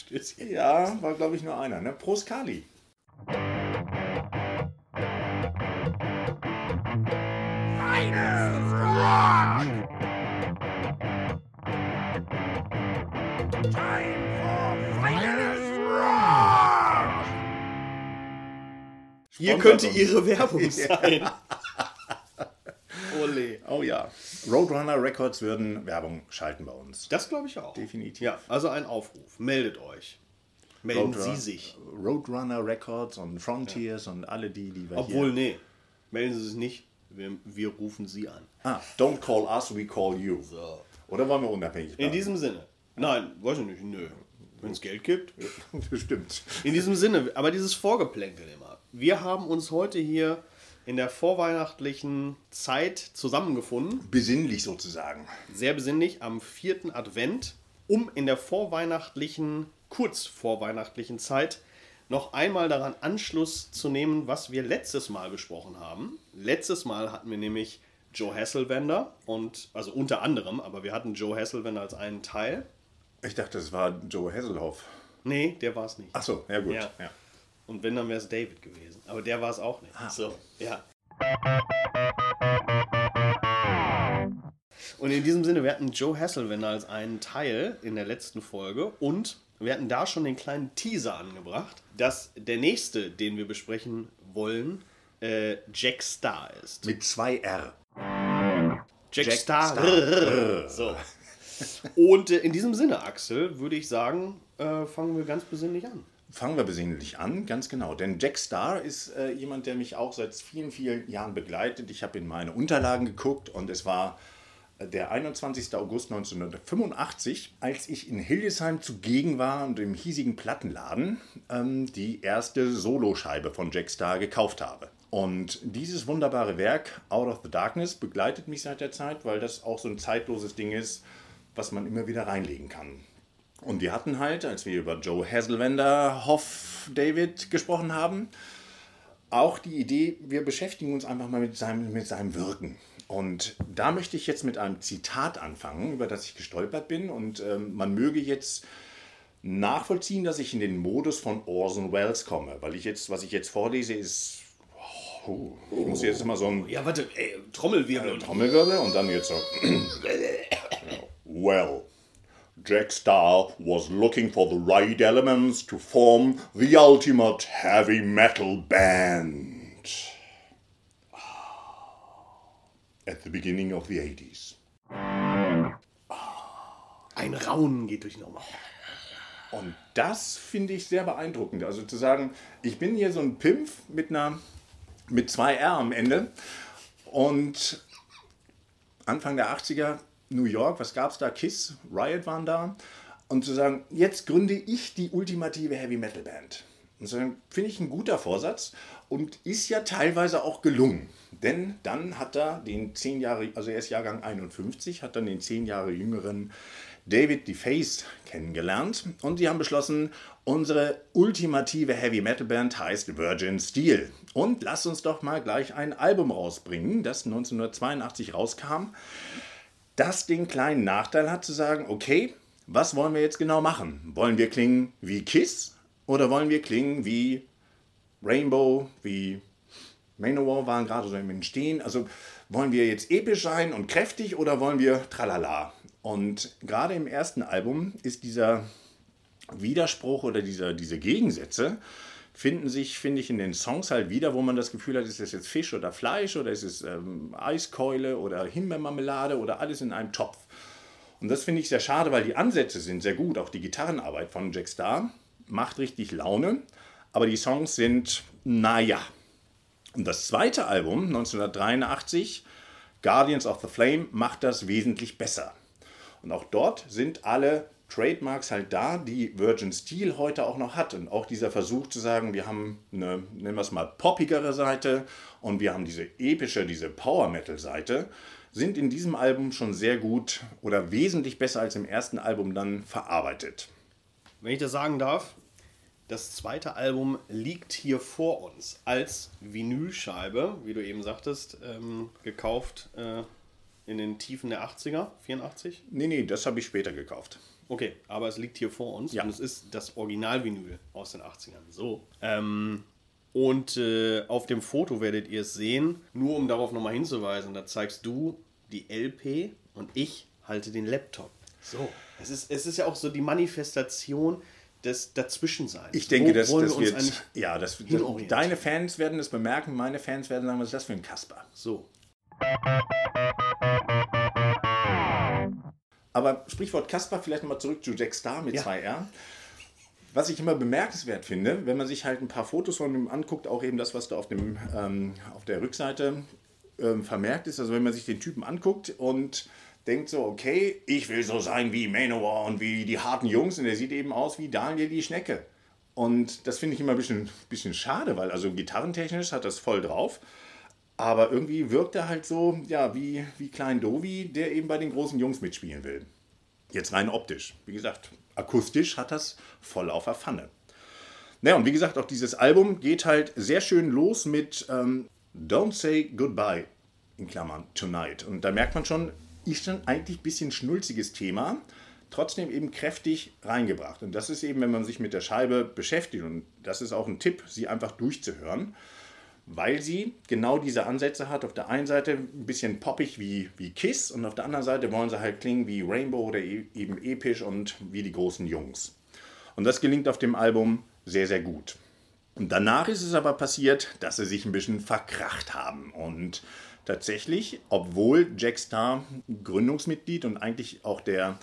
Stößchen. Ja, war glaube ich nur einer. Ne? Prost Kali. Hier Sponsert könnte. Ihre Werbung sein. Ole. Oh ja. Roadrunner Records würden Werbung schalten bei uns. Das glaube ich auch. Definitiv. Ja, also ein Aufruf. Meldet euch. Melden Roadrunner- Sie sich. Roadrunner Records und Frontiers und alle die, die wir Obwohl, nee. Melden Sie sich nicht. Wir, wir rufen Sie an. Ah, don't call us, we call you. So. Oder wollen wir unabhängig In bleiben? diesem Sinne. Nein, weiß ich nicht. Nö. Wenn es Geld gibt. Bestimmt. In diesem Sinne, aber dieses Vorgeplänkel immer. Wir haben uns heute hier in der vorweihnachtlichen Zeit zusammengefunden, Besinnlich sozusagen. sehr besinnlich, am vierten Advent, um in der vorweihnachtlichen, kurz vorweihnachtlichen Zeit noch einmal daran Anschluss zu nehmen, was wir letztes Mal besprochen haben. Letztes Mal hatten wir nämlich Joe Hasselwender und, also unter anderem, aber wir hatten Joe Hasselwender als einen Teil. Ich dachte, das war Joe Hasselhoff. Nee, der war es nicht. Ach so, ja gut. Ja. Ja. Und wenn, dann wäre es David gewesen. Aber der war es auch nicht. Ah. So, ja. Und in diesem Sinne, wir hatten Joe Hasselwender als einen Teil in der letzten Folge und wir hatten da schon den kleinen Teaser angebracht, dass der nächste, den wir besprechen wollen, äh, Jack Star ist. Mit zwei R. Jack, Jack Star. Star. So. Und äh, in diesem Sinne, Axel, würde ich sagen, äh, fangen wir ganz besinnlich an. Fangen wir besinnlich an, ganz genau. Denn Jack Starr ist äh, jemand, der mich auch seit vielen, vielen Jahren begleitet. Ich habe in meine Unterlagen geguckt und es war äh, der 21. August 1985, als ich in Hildesheim zugegen war und im hiesigen Plattenladen ähm, die erste Soloscheibe von Jack Starr gekauft habe. Und dieses wunderbare Werk, Out of the Darkness, begleitet mich seit der Zeit, weil das auch so ein zeitloses Ding ist, was man immer wieder reinlegen kann. Und wir hatten halt, als wir über Joe Hasselwender, Hoff, David gesprochen haben, auch die Idee, wir beschäftigen uns einfach mal mit seinem, mit seinem Wirken. Und da möchte ich jetzt mit einem Zitat anfangen, über das ich gestolpert bin. Und ähm, man möge jetzt nachvollziehen, dass ich in den Modus von Orson Welles komme. Weil ich jetzt, was ich jetzt vorlese, ist. Oh, ich muss jetzt immer so ein Ja, warte, ey, Trommelwirbel. und Trommelwirbel und dann jetzt so. well, Jack Starr was looking for the right elements to form the ultimate heavy metal band. At the beginning of the 80s. Ein Raunen geht durch den Raum. Und das finde ich sehr beeindruckend. Also zu sagen, ich bin hier so ein Pimpf mit einer mit zwei R am Ende und Anfang der 80er New York, was gab es da? Kiss, Riot waren da. Und zu sagen, jetzt gründe ich die ultimative Heavy Metal Band. Und sagen, finde ich ein guter Vorsatz und ist ja teilweise auch gelungen. Denn dann hat er den zehn Jahre, also er ist Jahrgang 51, hat dann den zehn Jahre jüngeren David DeFace kennengelernt und die haben beschlossen, unsere ultimative Heavy Metal Band heißt Virgin Steel. Und lass uns doch mal gleich ein Album rausbringen, das 1982 rauskam, das den kleinen Nachteil hat zu sagen, okay, was wollen wir jetzt genau machen? Wollen wir klingen wie Kiss oder wollen wir klingen wie Rainbow, wie Manowar waren gerade so im Entstehen. Also wollen wir jetzt episch sein und kräftig oder wollen wir tralala? Und gerade im ersten Album ist dieser Widerspruch oder dieser, diese Gegensätze finden sich, finde ich, in den Songs halt wieder, wo man das Gefühl hat, ist das jetzt Fisch oder Fleisch oder ist es ähm, Eiskeule oder Himbeermarmelade oder alles in einem Topf. Und das finde ich sehr schade, weil die Ansätze sind sehr gut. Auch die Gitarrenarbeit von Jack Starr macht richtig Laune, aber die Songs sind, naja. Und das zweite Album, 1983, Guardians of the Flame, macht das wesentlich besser. Und auch dort sind alle Trademarks halt da, die Virgin Steel heute auch noch hat. Und auch dieser Versuch zu sagen, wir haben eine, nennen wir es mal, poppigere Seite und wir haben diese epische, diese Power-Metal-Seite, sind in diesem Album schon sehr gut oder wesentlich besser als im ersten Album dann verarbeitet. Wenn ich das sagen darf, das zweite Album liegt hier vor uns als Vinylscheibe, wie du eben sagtest, ähm, gekauft äh, in den Tiefen der 80er, 84. Nee, nee, das habe ich später gekauft. Okay, aber es liegt hier vor uns Ja. und es ist das Original-Vinyl aus den 80ern. So. Ähm, und äh, auf dem Foto werdet ihr es sehen, nur um darauf nochmal hinzuweisen, da zeigst du die LP und ich halte den Laptop. So. Es ist, es ist ja auch so die Manifestation des Dazwischenseins. Ich denke, Wo das wir uns wird. Ja, das, das, deine Fans werden es bemerken, meine Fans werden sagen, was ist das für ein Kasper? So. Aber Sprichwort Kasper, vielleicht nochmal zurück zu Jack Star mit Ja. 2R. Was ich immer bemerkenswert finde, wenn man sich halt ein paar Fotos von ihm anguckt, auch eben das, was da auf, dem, ähm, auf der Rückseite ähm, vermerkt ist, also wenn man sich den Typen anguckt und denkt so, okay, ich will so sein wie Manowar und wie die harten Jungs und der sieht eben aus wie Daniel die Schnecke. Und das finde ich immer ein bisschen, bisschen schade, weil also gitarrentechnisch hat das voll drauf. Aber irgendwie wirkt er halt so, ja, wie, wie Klein Dovi, der eben bei den großen Jungs mitspielen will. Jetzt rein optisch. Wie gesagt, akustisch hat das voll auf der Pfanne. Naja, und wie gesagt, auch dieses Album geht halt sehr schön los mit ähm, Don't Say Goodbye, in Klammern, Tonight. Und da merkt man schon, ist schon eigentlich ein bisschen schnulziges Thema, trotzdem eben kräftig reingebracht. Und das ist eben, wenn man sich mit der Scheibe beschäftigt, und das ist auch ein Tipp, sie einfach durchzuhören, weil sie genau diese Ansätze hat. Auf der einen Seite ein bisschen poppig wie, wie Kiss und auf der anderen Seite wollen sie halt klingen wie Rainbow oder e- eben episch und wie die großen Jungs. Und das gelingt auf dem Album sehr, sehr gut. Und danach ist es aber passiert, dass sie sich ein bisschen verkracht haben. Und tatsächlich, obwohl Jack Starr Gründungsmitglied und eigentlich auch der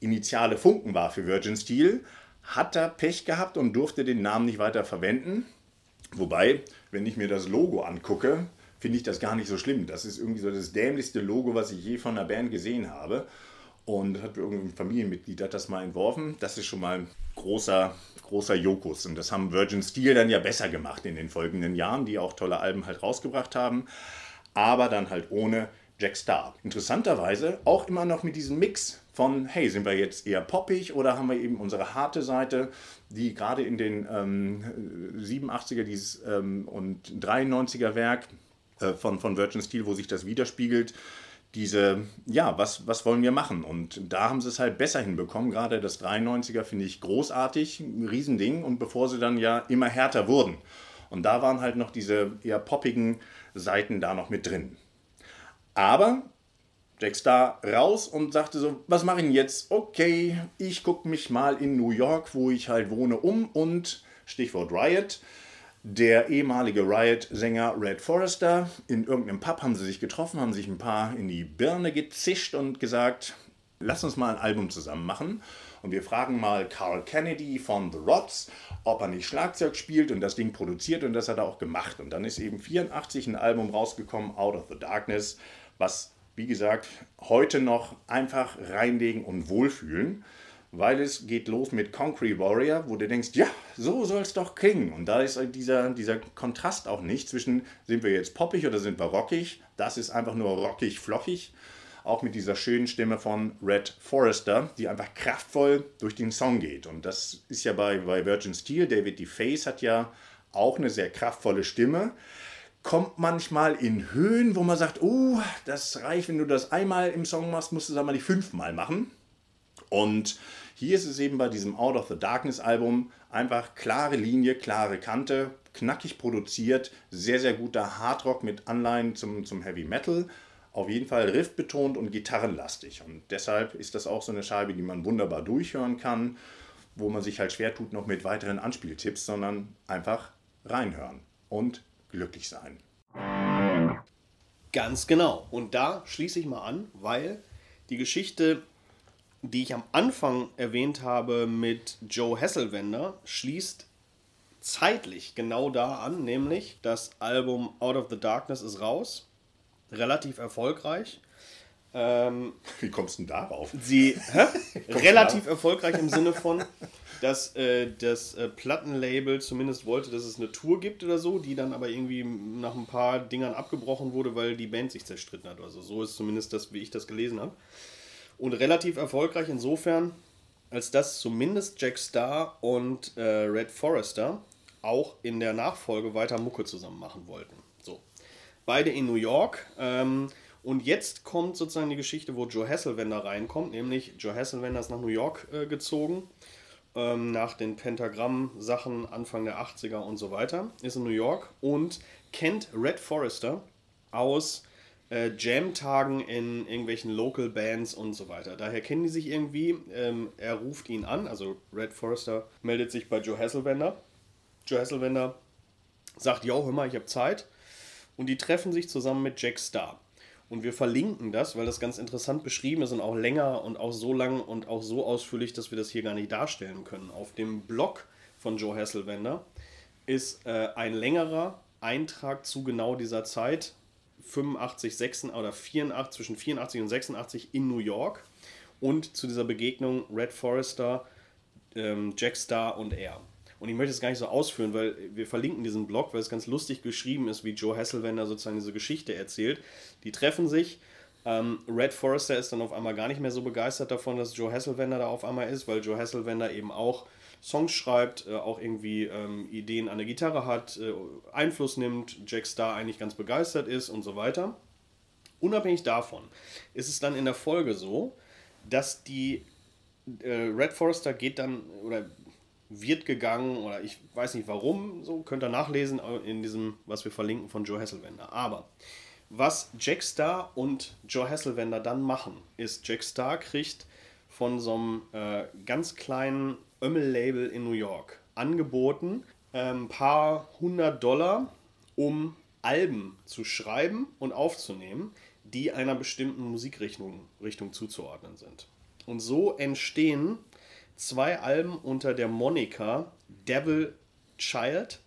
initiale Funken war für Virgin Steel, hat er Pech gehabt und durfte den Namen nicht weiter verwenden. Wobei, wenn ich mir das Logo angucke, finde ich das gar nicht so schlimm. Das ist irgendwie so das dämlichste Logo, was ich je von einer Band gesehen habe. Und hat irgendein Familienmitglied hat das mal entworfen. Das ist schon mal ein großer, großer Jokus. Und das haben Virgin Steel dann ja besser gemacht in den folgenden Jahren, die auch tolle Alben halt rausgebracht haben. Aber dann halt ohne Jack Starr. Interessanterweise auch immer noch mit diesem Mix von, hey, sind wir jetzt eher poppig oder haben wir eben unsere harte Seite, die gerade in den ähm, 87er dieses, ähm, und 93er Werk äh, von, von Virgin Steel, wo sich das widerspiegelt, diese, ja, was, was wollen wir machen? Und da haben sie es halt besser hinbekommen. Gerade das 93er finde ich großartig, ein Riesending. Und bevor sie dann ja immer härter wurden. Und da waren halt noch diese eher poppigen Seiten da noch mit drin. Aber Jack Star raus und sagte so, was mache ich denn jetzt? Okay, ich gucke mich mal in New York, wo ich halt wohne, um und Stichwort Riot. Der ehemalige Riot-Sänger Red Forrester, in irgendeinem Pub haben sie sich getroffen, haben sich ein paar in die Birne gezischt und gesagt, lass uns mal ein Album zusammen machen. Und wir fragen mal Carl Kennedy von The Rods, ob er nicht Schlagzeug spielt und das Ding produziert und das hat er auch gemacht. Und dann ist eben 84 ein Album rausgekommen, Out of the Darkness, was, wie gesagt, heute noch einfach reinlegen und wohlfühlen weil es geht los mit Concrete Warrior, wo du denkst, ja, so soll es doch klingen. Und da ist dieser, dieser Kontrast auch nicht zwischen, sind wir jetzt poppig oder sind wir rockig. Das ist einfach nur rockig, flockig. Auch mit dieser schönen Stimme von Red Forrester, die einfach kraftvoll durch den Song geht. Und das ist ja bei, bei Virgin Steel, David DeFace hat ja auch eine sehr kraftvolle Stimme. Kommt manchmal in Höhen, wo man sagt, oh, das reicht, wenn du das einmal im Song machst, musst du es aber nicht fünfmal machen. Und hier ist es eben bei diesem Out of the Darkness Album einfach klare Linie, klare Kante, knackig produziert, sehr, sehr guter Hardrock mit Anleihen zum, zum Heavy Metal. Auf jeden Fall riffbetont und gitarrenlastig. Und deshalb ist das auch so eine Scheibe, die man wunderbar durchhören kann, wo man sich halt schwer tut noch mit weiteren Anspieltipps, sondern einfach reinhören und glücklich sein. Ganz genau. Und da schließe ich mal an, weil die Geschichte, die ich am Anfang erwähnt habe mit Joe Hasselwender, schließt zeitlich genau da an, nämlich das Album Out of the Darkness ist raus. Relativ erfolgreich. Ähm, Wie kommst du denn darauf? sie relativ erfolgreich im Sinne von, dass äh, das äh, Plattenlabel zumindest wollte, dass es eine Tour gibt oder so, die dann aber irgendwie nach ein paar Dingern abgebrochen wurde, weil die Band sich zerstritten hat. Also so ist zumindest das, wie ich das gelesen habe. Und relativ erfolgreich insofern, als dass zumindest Jack Starr und äh, Red Forrester auch in der Nachfolge weiter Mucke zusammen machen wollten. So. Beide in New York. Ähm, Und jetzt kommt sozusagen die Geschichte, wo Joe Hasselwender reinkommt, nämlich Joe Hasselwender ist nach New York äh, gezogen, ähm, nach den Pentagramm-Sachen Anfang der 80er und so weiter, ist in New York und kennt Red Forrester aus äh, Jam-Tagen in irgendwelchen Local Bands und so weiter. Daher kennen die sich irgendwie. Ähm, er ruft ihn an, also Red Forrester meldet sich bei Joe Hasselwender. Joe Hasselwender sagt, yo, hör mal, ich habe Zeit. Und die treffen sich zusammen mit Jack Starr. Und wir verlinken das, weil das ganz interessant beschrieben ist und auch länger und auch so lang und auch so ausführlich, dass wir das hier gar nicht darstellen können. Auf dem Blog von Joe Hasselwender ist äh, ein längerer Eintrag zu genau dieser Zeit, 85, 86 oder 84, zwischen 84 und 86 in New York und zu dieser Begegnung Red Forrester, ähm, Jack Starr und er. Und ich möchte es gar nicht so ausführen, weil wir verlinken diesen Blog, weil es ganz lustig geschrieben ist, wie Joe Hasselwender sozusagen diese Geschichte erzählt. Die treffen sich. Ähm, Red Forrester ist dann auf einmal gar nicht mehr so begeistert davon, dass Joe Hasselwender da auf einmal ist, weil Joe Hasselwender eben auch Songs schreibt, äh, auch irgendwie ähm, Ideen an der Gitarre hat, äh, Einfluss nimmt, Jack Starr eigentlich ganz begeistert ist und so weiter. Unabhängig davon ist es dann in der Folge so, dass die äh, Red Forrester geht dann oder wird gegangen oder ich weiß nicht warum, so könnt ihr nachlesen in diesem, was wir verlinken von Joe Hasselwender. Aber was Jack Star und Joe Hasselwender dann machen, ist, Jack Star kriegt von so einem äh, ganz kleinen Ömmel-Label in New York angeboten, ein ähm, paar hundert Dollar, um Alben zu schreiben und aufzunehmen, die einer bestimmten Musikrichtung Richtung zuzuordnen sind. Und so entstehen zwei Alben unter der Monika Devil Child.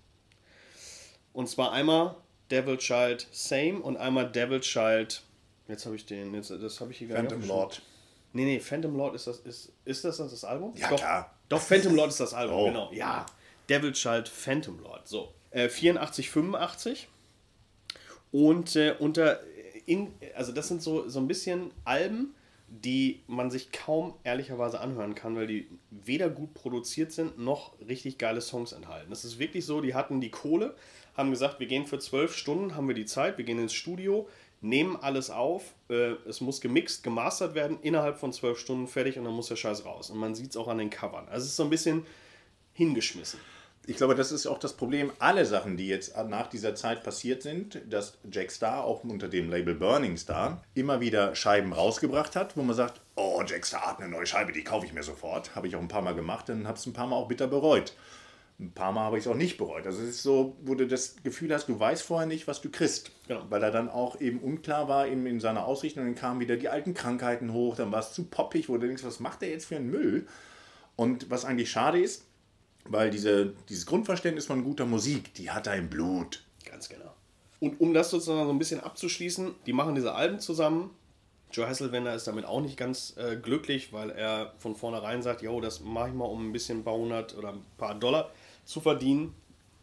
Und zwar einmal Devil Child Same und einmal Devil Child. Jetzt habe ich den, jetzt, das habe ich hier gar Phantom nicht Lord. Nee, nee, Phantom Lord ist das, ist, ist das das Album? Ja, doch, klar. Doch, Phantom Lord ist das Album, oh. genau. Ja, Devil Child Phantom Lord. So, äh, 84, 85. Und äh, unter, in, also das sind so, so ein bisschen Alben, die man sich kaum ehrlicherweise anhören kann, weil die weder gut produziert sind, noch richtig geile Songs enthalten. Es ist wirklich so, die hatten die Kohle, haben gesagt, wir gehen für zwölf Stunden, haben wir die Zeit, wir gehen ins Studio, nehmen alles auf, äh, es muss gemixt, gemastert werden, innerhalb von zwölf Stunden fertig und dann muss der Scheiß raus. Und man sieht es auch an den Covern. Also es ist so ein bisschen hingeschmissen ich glaube, das ist auch das Problem. Alle Sachen, die jetzt nach dieser Zeit passiert sind, dass Jack Star auch unter dem Label Burning Star immer wieder Scheiben rausgebracht hat, wo man sagt, oh, Jack Star hat eine neue Scheibe, die kaufe ich mir sofort. Habe ich auch ein paar Mal gemacht und habe es ein paar Mal auch bitter bereut. Ein paar Mal habe ich es auch nicht bereut. Also es ist so, wo du das Gefühl hast, du weißt vorher nicht, was du kriegst. Genau. Weil er dann auch eben unklar war eben in seiner Ausrichtung. Und dann kamen wieder die alten Krankheiten hoch, dann war es zu poppig, wo du denkst, was macht der jetzt für einen Müll? Und was eigentlich schade ist, weil diese, dieses Grundverständnis von guter Musik, die hat er im Blut. Ganz genau. Und um das sozusagen so ein bisschen abzuschließen, die machen diese Alben zusammen. Joe Hasselwender ist damit auch nicht ganz äh, glücklich, weil er von vornherein sagt, jo, das mache ich mal, um ein bisschen ein paar hundert oder ein paar Dollar zu verdienen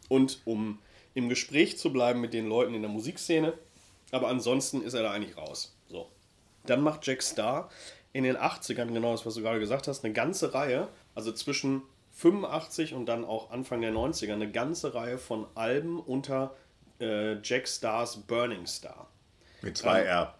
und um im Gespräch zu bleiben mit den Leuten in der Musikszene. Aber ansonsten ist er da eigentlich raus. So. Dann macht Jack Starr in den 80ern, genau das, was du gerade gesagt hast, eine ganze Reihe, also zwischen 85 und dann auch Anfang der 90er eine ganze Reihe von Alben unter äh, Jack Stars Burning Star. Mit zwei R.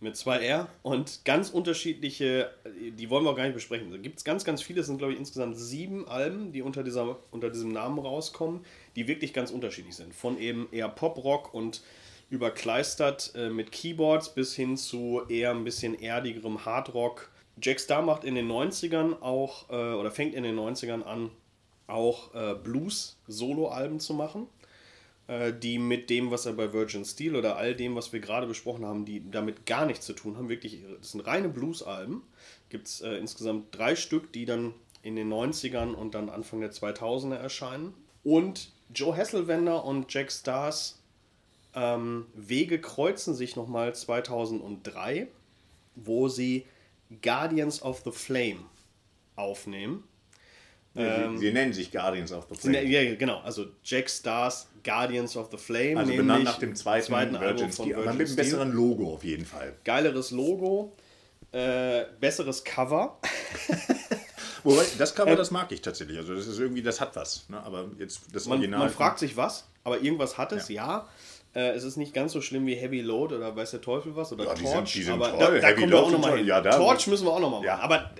Mit zwei R und ganz unterschiedliche, die wollen wir auch gar nicht besprechen. Da gibt es ganz, ganz viele, es sind glaube ich insgesamt sieben Alben, die unter, dieser, unter diesem Namen rauskommen, die wirklich ganz unterschiedlich sind. Von eben eher Pop-Rock und überkleistert äh, mit Keyboards bis hin zu eher ein bisschen erdigerem Hardrock Jack Starr macht in den 90ern auch, äh, oder fängt in den 90ern an, auch äh, Blues-Solo-Alben zu machen, äh, die mit dem, was er bei Virgin Steel oder all dem, was wir gerade besprochen haben, die damit gar nichts zu tun haben. Wirklich, das sind reine Blues-Alben. Gibt es äh, insgesamt drei Stück, die dann in den 90ern und dann Anfang der 2000er erscheinen. Und Joe Hasselwender und Jack Stars ähm, Wege kreuzen sich nochmal 2003, wo sie Guardians of the Flame aufnehmen. Ja, ähm, sie, nennen sich Guardians of the Flame. Ja, genau. Also Jack Stars Guardians of the Flame. Also benannt nach dem zweiten, zweiten Virgin. Aber mit einem besseren Logo auf jeden Fall. Geileres Logo, äh, besseres Cover. Wobei, das Cover, das mag ich tatsächlich. Also das ist irgendwie, das hat was. Ne? Aber jetzt das man, Man fragt sich was, aber irgendwas hat es, ja. Äh, es ist nicht ganz so schlimm wie Heavy Load oder weiß der Teufel was oder Ja, die Torch. sind- die sind aber toll. da, da Heavy kommen wir Load auch nochmal hin. Ja, Torch müssen wir auch nochmal machen. Ja. Aber,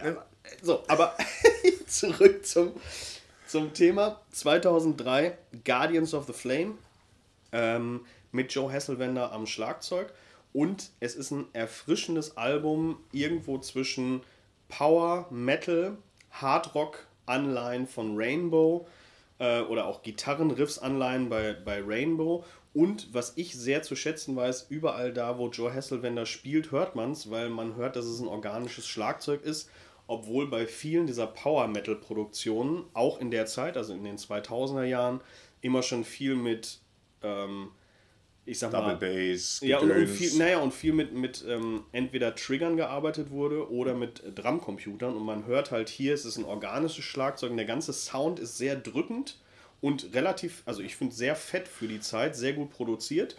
so, aber zurück zum, zum Thema. 2003 Guardians of the Flame ähm, mit Joe Hasselwender am Schlagzeug. Und es ist ein erfrischendes Album irgendwo zwischen Power, Metal, Hardrock, Anleihen von Rainbow äh, oder auch Gitarrenriffs-Anleihen bei, bei Rainbow. Und was ich sehr zu schätzen weiß, überall da, wo Joe Hasselwender spielt, hört man es, weil man hört, dass es ein organisches Schlagzeug ist. Obwohl bei vielen dieser Power-Metal-Produktionen, auch in der Zeit, also in den 2000er Jahren, immer schon viel mit, ähm, ich sag Double mal, Bass, ja, und, und viel, naja, und viel mit, mit ähm, entweder Triggern gearbeitet wurde oder mit äh, Drumcomputern. Und man hört halt hier, es ist ein organisches Schlagzeug und der ganze Sound ist sehr drückend und relativ, also ich finde sehr fett für die Zeit, sehr gut produziert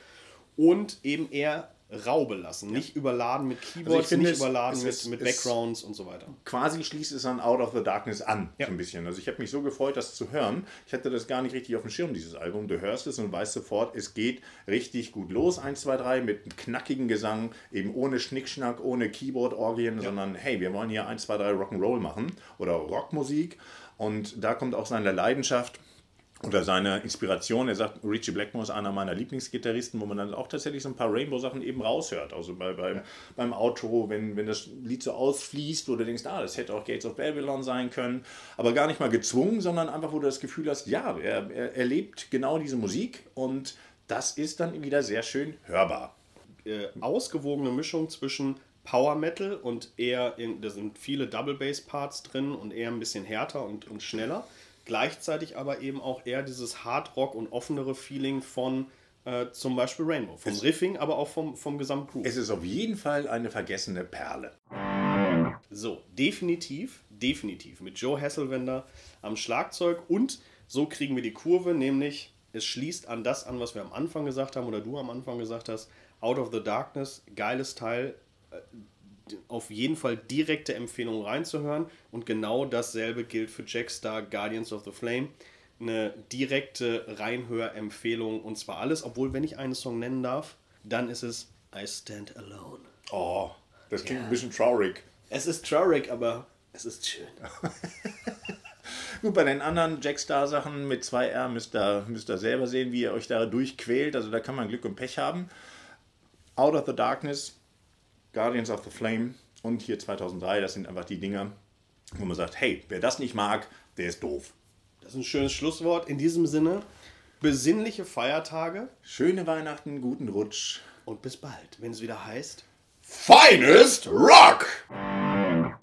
und eben eher rau belassen. Nicht überladen mit Keyboards, Also finde, nicht es- überladen es mit, ist- mit es- Backgrounds und so weiter. quasi schließt es an Out of the Darkness an, Ja. so ein bisschen. Also ich habe mich so gefreut, das zu hören. Ich hatte das gar nicht richtig auf dem Schirm, dieses Album. Du hörst es und weißt sofort, es geht richtig gut los. 1, 2, 3 mit einem knackigen Gesang, eben ohne Schnickschnack, ohne Keyboard-Orgien, sondern hey, wir wollen hier 1, 2, 3 Rock'n'Roll machen oder Rockmusik. Und da kommt auch seine Leidenschaft oder seine Inspiration. Er sagt, Richie Blackmore ist einer meiner Lieblingsgitarristen, wo man dann auch tatsächlich so ein paar Rainbow-Sachen eben raushört. Also bei, beim, beim Outro, wenn, wenn das Lied so ausfließt, wo du denkst, ah, das hätte auch Gates of Babylon sein können. Aber gar nicht mal gezwungen, sondern einfach, wo du das Gefühl hast, ja, er, er, er lebt genau diese Musik und das ist dann wieder sehr schön hörbar. äh, ausgewogene Mischung zwischen Power Metal und eher, in, da sind viele Double Bass Parts drin und eher ein bisschen härter und, und schneller. Gleichzeitig aber eben auch eher dieses Hard Rock und offenere Feeling von äh, zum Beispiel Rainbow. Vom Riffing, aber auch vom, vom Gesamtgroove. Es ist auf jeden Fall eine vergessene Perle. So, definitiv, definitiv mit Joe Hasselwender am Schlagzeug und so kriegen wir die Kurve, nämlich es schließt an das an, was wir am Anfang gesagt haben oder du am Anfang gesagt hast. Out of the Darkness, geiles Teil, äh, auf jeden Fall direkte Empfehlung reinzuhören und genau dasselbe gilt für Jackstar Guardians of the Flame. Eine direkte Reinhörempfehlung und zwar alles, obwohl wenn ich einen Song nennen darf, dann ist es I Stand Alone. Oh, das klingt ein bisschen traurig. Es ist traurig, aber es ist schön. Gut, bei den anderen Jackstar-Sachen mit 2R müsst ihr, müsst ihr selber sehen, wie ihr euch da durchquält. Also da kann man Glück und Pech haben. Out of the Darkness, Guardians of the Flame und hier 2003, das sind einfach die Dinger, wo man sagt, hey, wer das nicht mag, der ist doof. Das ist ein schönes Schlusswort. In diesem Sinne, besinnliche Feiertage Schöne Weihnachten, guten Rutsch. und bis bald, wenn es wieder heißt. Finest Rock!